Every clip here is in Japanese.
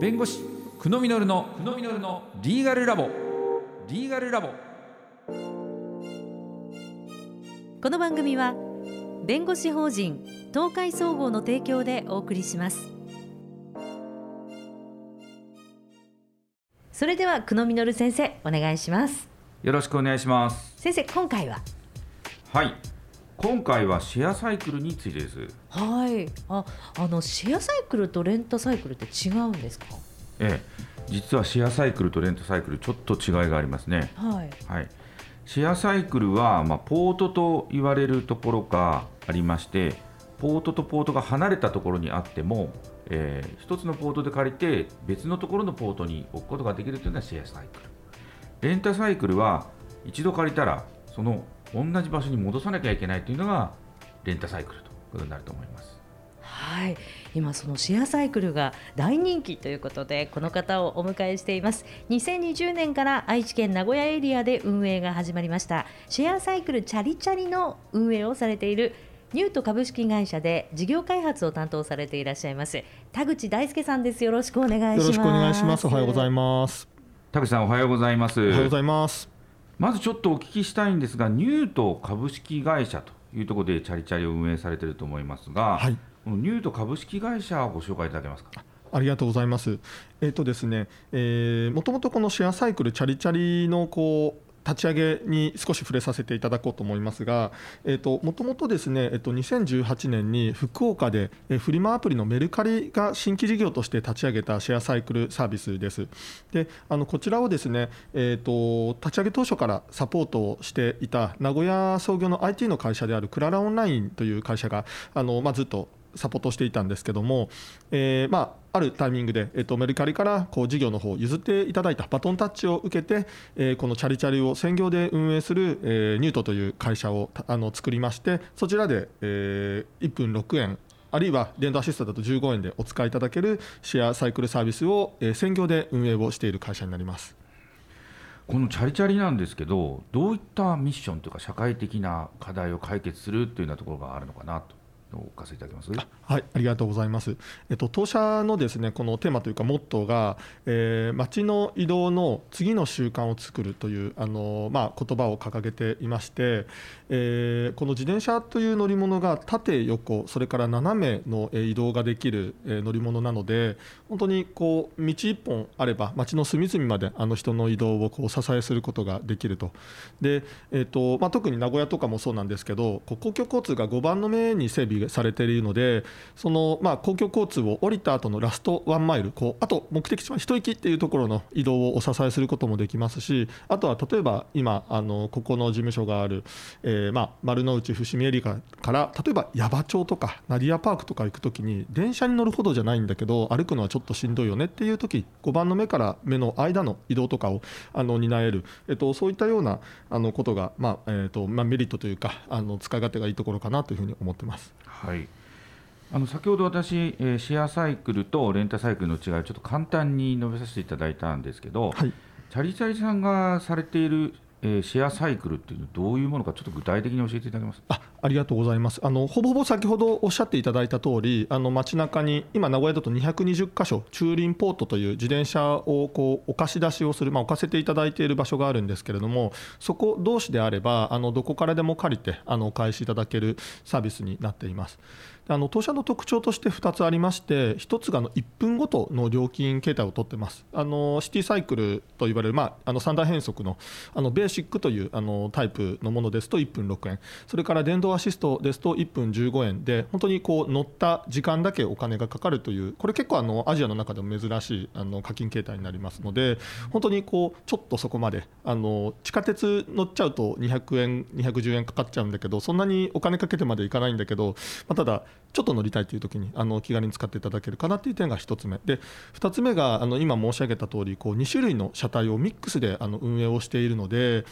弁護士久野実の久野実のリーガルラボ。リーガルラボ。この番組は弁護士法人東海総合の提供でお送りします。それでは久野実先生お願いします。よろしくお願いします。先生今回は？はい今回はシェアサイクルについてです。はい。ああのシェアサイクルとレンタサイクルって違うんですか？ええ。実はシェアサイクルとレンタサイクルちょっと違いがありますね。はい。はい。シェアサイクルは、まあ、ポートと言われるところがありましてポートとポートが離れたところにあっても、えー一つのポートで借りて別のところのポートに置くことができるというのはシェアサイクル。レンタサイクルは一度借りたらその同じ場所に戻さなきゃいけないというのがレンタサイクルということになると思います。はい。今そのシェアサイクルが大人気ということでこの方をお迎えしています。2020年から愛知県名古屋エリアで運営が始まりました。シェアサイクルチャリチャリの運営をされているニュート株式会社で事業開発を担当されていらっしゃいます田口大輔さんです。よろしくお願いします。よろしくお願いします。おはようございます。田口さんおはようございます。おはようございます。まずちょっとお聞きしたいんですが、ニュート株式会社というところでチャリチャリを運営されていると思いますが、はいこのニュート株式会社をご紹介いただけますか？ありがとうございます。えっ、とですね、えー、もともとこのシェアサイクルチャリチャリのこう立ち上げに少し触れさせていただこうと思いますが、えー、ともともとですね、えっと2018年に福岡で、えーフリマアプリのメルカリが新規事業として立ち上げたシェアサイクルサービスです。であのこちらをですね、えー、と立ち上げ当初からサポートをしていた名古屋創業の IT の会社であるクララオンラインという会社があの、まあ、ずっとサポートしていたんですけども、えーまあ、あるタイミングで、えっと、メルカリからこう事業の方を譲っていただいたバトンタッチを受けて、えーこのチャリチャリを専業で運営する、えーニュートという会社をあの作りましてそちらで、えー1分6円あるいは電動アシストだと15円でお使いいただけるシェアサイクルサービスを、えー専業で運営をしている会社になります。このチャリチャリなんですけど、どういったミッションというか社会的な課題を解決するというようなところがあるのかなとお聞かせいただけます？はい、ありがとうございます。えっと当社のですねこのテーマというかモットーが、えー街の移動の次の習慣を作るというあのまあ言葉を掲げていまして、えーこの自転車という乗り物が縦横それから斜めの移動ができる乗り物なので、本当にこう道一本あれば街の隅々まであの人の移動をこう支えすることができると。で、えっとまあ特に名古屋とかもそうなんですけど、公共交通が5番の目に整備されているので、そのまあ公共交通を降りた後のラストワンマイル、こうあと目的地は一息っていうところの移動をお支えすることもできますし、あとは例えば今あのここの事務所がある、えーまあ丸の内伏見エリアから例えば矢場町とかナディアパークとか行くときに電車に乗るほどじゃないんだけど歩くのはちょっとしんどいよねっていう時5番の目から目の間の移動とかをあの担える、えっと、そういったようなあのことが、まあえっとまあ、メリットというかあの使い勝手がいいところかなというふうに思ってます。はい。あの先ほど私、えーシェアサイクルとレンタサイクルの違いをちょっと簡単に述べさせていただいたんですけど、はいチャリチャリさんがされている、えーシェアサイクルっていうのはどういうものかちょっと具体的に教えていただけます？あありがとうございますあのほぼほぼ先ほどおっしゃっていただいた通りあの街中に今名古屋だと220箇所駐輪ポートという自転車をこうお貸し出しをする、まあ、置かせていただいている場所があるんですけれどもそこ同士であればあのどこからでも借りてあのお返しいただけるサービスになっています。あの当社の特徴として2つありまして1つがあの1分ごとの料金形態を取ってます。あのシティサイクルと言われる、まあ、あの三大変則のあのベーシックというあのタイプのものですと1分6円。それから電動アシストですと1分15円。で本当にこう乗った時間だけお金がかかるというこれ結構あのアジアの中でも珍しいあの課金形態になりますので本当にこうちょっとそこまであの地下鉄乗っちゃうと200円210円かかっちゃうんだけどそんなにお金かけてまでいかないんだけど、まあ、ただちょっと乗りたいという時にあの気軽に使っていただけるかなという点が1つ目で2つ目があの今申し上げた通りこう2種類の車体をミックスであの運営をしているので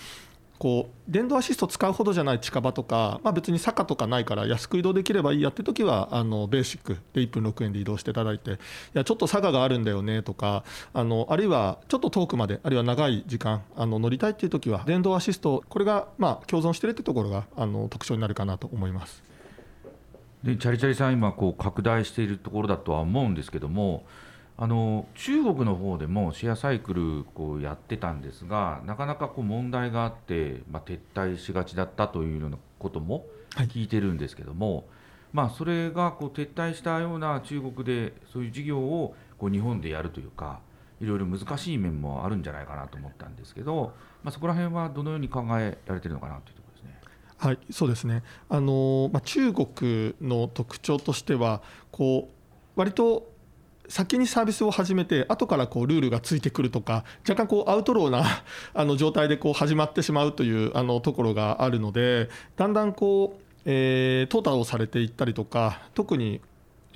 こう電動アシスト使うほどじゃない近場とか、まあ、別に坂とかないから安く移動できればいいやって時はあのベーシックで1分6円で移動していただいていやちょっと坂があるんだよねとかあのあるいはちょっと遠くまであるいは長い時間あの乗りたいっていう時は電動アシストこれがまあ共存しているってところがあの特徴になるかなと思います。でチャリチャリさん今こう拡大しているところだとは思うんですけどもあの中国の方でもシェアサイクルこうやってたんですがなかなかこう問題があって、まあ、撤退しがちだったというようなことも聞いてるんですけども、はい、まあ、それがこう撤退したような中国でそういう事業をこう日本でやるというかいろいろ難しい面もあるんじゃないかなと思ったんですけど、まあ、そこら辺はどのように考えられてるのかなというと。はい、そうですね。あのまあ、中国の特徴としてはこう割と先にサービスを始めて後からこうルールがついてくるとか若干こうアウトローなあの状態でこう始まってしまうというあのところがあるのでだんだんこう、えー、淘汰をされていったりとか特に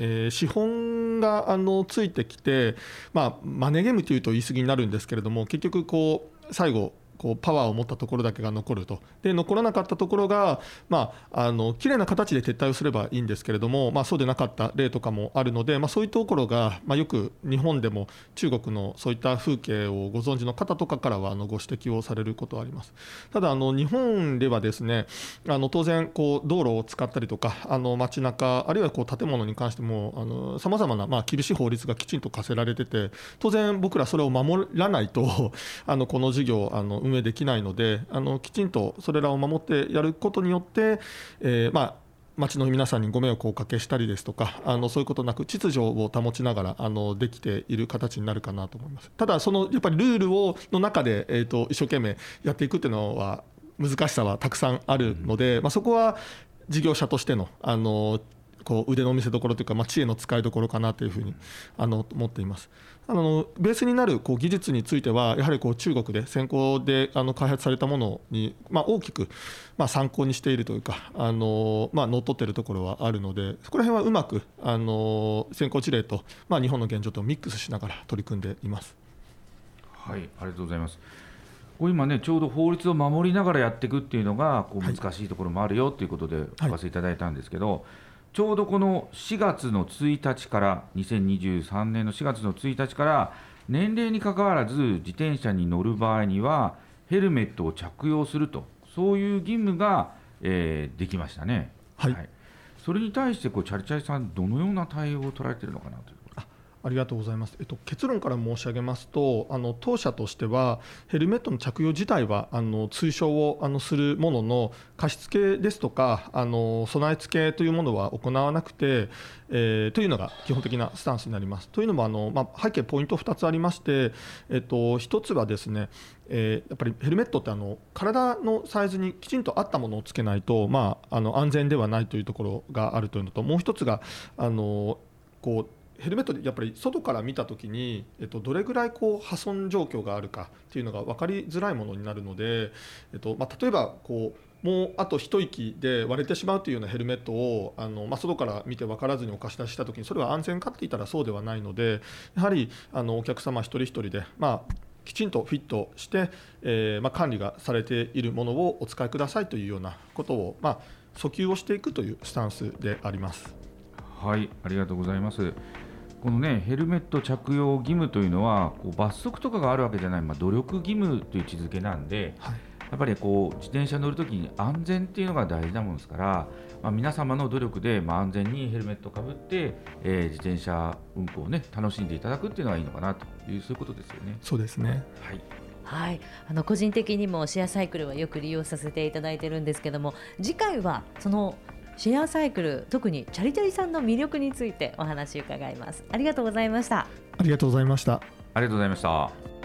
えー、資本があのついてきて、まあ、マネーゲームというと言い過ぎになるんですけれども結局こう最後こうパワーを持ったところだけが残ると。で残らなかったところが、まあ、あの綺麗な形で撤退をすればいいんですけれども、まあ、そうでなかった例とかもあるので、まあ、そういうところが、まあ、よく日本でも中国のそういった風景をご存知の方とかからはあのご指摘をされることはあります。ただあの日本ではですねあの当然こう道路を使ったりとかあの街中あるいはこう建物に関してもさまざまなまあ厳しい法律がきちんと課せられてて当然僕らそれを守らないとあのこの事業あの運運営できないのであのきちんとそれらを守ってやることによって、えー、まあ町の皆さんにご迷惑をおかけしたりですとかあのそういうことなく秩序を保ちながらあのできている形になるかなと思います。ただそのやっぱりルールをの中で、えーと、一生懸命やっていくっていうのは難しさはたくさんあるので、まあ、そこは事業者としてのあのこう腕の見せ所というか、まあ、知恵の使いどころかなというふうにあの思っています。あのベースになるこう技術についてはやはりこう中国で先行であの開発されたものに、まあ、大きく、まあ、参考にしているというかあの、まあ、乗っ取っているところはあるのでそこら辺はうまくあの先行事例と、まあ、日本の現状とミックスしながら取り組んでいます。はいありがとうございますこう今ねちょうど法律を守りながらやっていくっていうのがこう難しいところもあるよということでお聞かせいただいたんですけど、はいちょうどこの4月の1日から2023年の4月の1日から年齢にかかわらず自転車に乗る場合にはヘルメットを着用するとそういう義務が、えー、できましたね。はい、はい、それに対してこうチャリチャリさんどのような対応を取られているのかなというありがとうございます、えっと、結論から申し上げますとあの当社としてはヘルメットの着用自体はあの推奨をあのするものの貸付ですとかあの備え付けというものは行わなくて、えー、というのが基本的なスタンスになります。というのもあの、まあ、背景ポイント2つありまして、えっと、1つはですねえー、やっぱりヘルメットってあの体のサイズにきちんと合ったものをつけないと、まあ、あの安全ではないというところがあるというのともう1つがあのこうヘルメットでやっぱり外から見た時に、えっと、どれぐらいこう破損状況があるかっていうのが分かりづらいものになるので、えっとまあ、例えばこうもうあと一息で割れてしまうというようなヘルメットをあの、まあ、外から見て分からずにお貸し出しした時にそれは安全かって言ったらそうではないのでやはりあのお客様一人一人で、まあ、きちんとフィットして、えーまあ、管理がされているものをお使いくださいというようなことを、まあ、訴求をしていくというスタンスであります。はいありがとうございます。このねヘルメット着用義務というのはこう罰則とかがあるわけじゃない、まあ、努力義務という位置づけなんで、はい、やっぱりこう自転車乗るときに安全っていうのが大事なものですから、まあ、皆様の努力で、まあ、安全にヘルメットをかぶって、えー、自転車運行をね楽しんでいただくっていうのがいいのかなというそういうことですよね。そうですね。はい。はい、あの個人的にもシェアサイクルはよく利用させていただいてるんですけども次回はそのシェアサイクル特にチャリチャリさんの魅力についてお話伺います。ありがとうございました。ありがとうございました。ありがとうございました